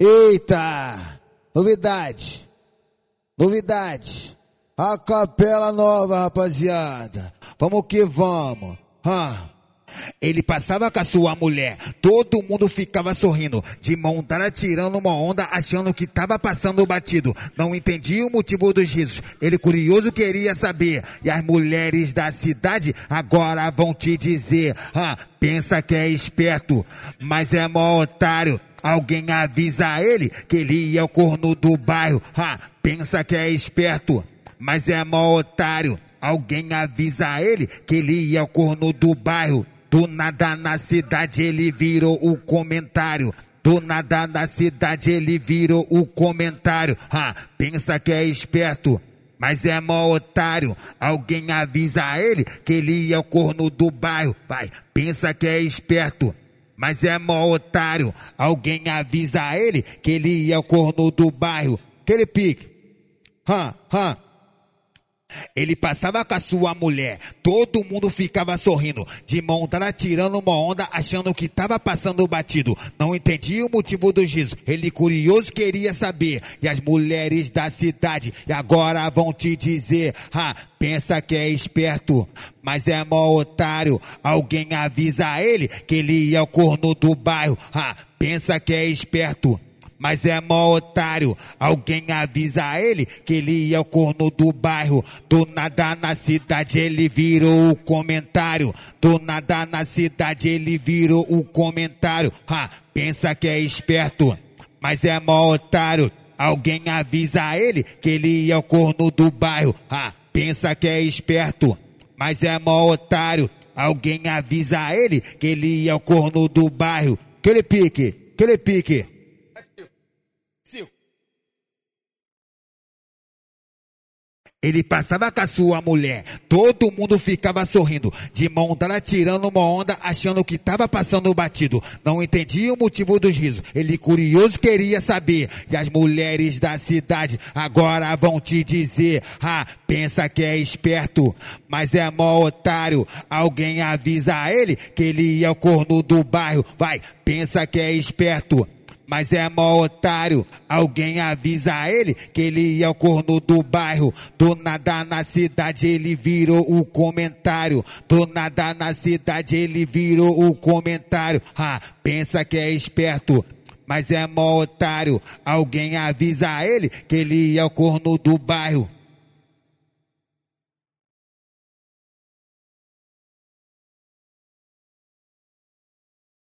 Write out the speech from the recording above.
Eita! Novidade! Novidade! A capela nova, rapaziada! Vamos que vamos! Hum. Ele passava com a sua mulher, todo mundo ficava sorrindo, de mão dada tirando uma onda, achando que tava passando batido. Não entendia o motivo dos risos, ele curioso queria saber. E as mulheres da cidade agora vão te dizer: ah, pensa que é esperto, mas é mó otário. Alguém avisa ele que ele é o corno do bairro. Ah, pensa que é esperto, mas é mó otário. Alguém avisa ele que ele é o corno do bairro. Do nada na cidade ele virou o comentário. Do nada na cidade ele virou o comentário. Ha, pensa que é esperto, mas é mó otário. Alguém avisa ele que ele é o corno do bairro. Vai, pensa que é esperto, mas é mó otário. Alguém avisa ele que ele é o corno do bairro. Aquele pique. Ha, ha. Ele passava com a sua mulher, todo mundo ficava sorrindo, de mão dada tirando uma onda, achando que tava passando batido. Não entendia o motivo do riso, ele curioso queria saber. E as mulheres da cidade agora vão te dizer: ah, pensa que é esperto, mas é mó otário. Alguém avisa ele que ele é o corno do bairro. Ah, pensa que é esperto mas é mó otário. Alguém avisa ele que ele é o corno do bairro. Do nada na cidade ele virou o comentário. Do nada na cidade ele virou o comentário. Ha, pensa que é esperto, mas é mó otário. Alguém avisa ele que ele é o corno do bairro. Ha, pensa que é esperto, mas é mó otário. Alguém avisa ele que ele é o corno do bairro. Que ele pique, que ele pique. Ele passava com a sua mulher, todo mundo ficava sorrindo, de mão dada tirando uma onda, achando que tava passando batido. Não entendia o motivo dos risos, ele curioso queria saber. E as mulheres da cidade agora vão te dizer: ah, pensa que é esperto, mas é mó otário. Alguém avisa ele que ele é o corno do bairro, vai, pensa que é esperto mas é mó otário. Alguém avisa ele que ele é o corno do bairro. Do nada na cidade ele virou o comentário. Do nada na cidade ele virou o comentário. Ah, pensa que é esperto. Mas é mó otário. Alguém avisa ele que ele é o corno do bairro.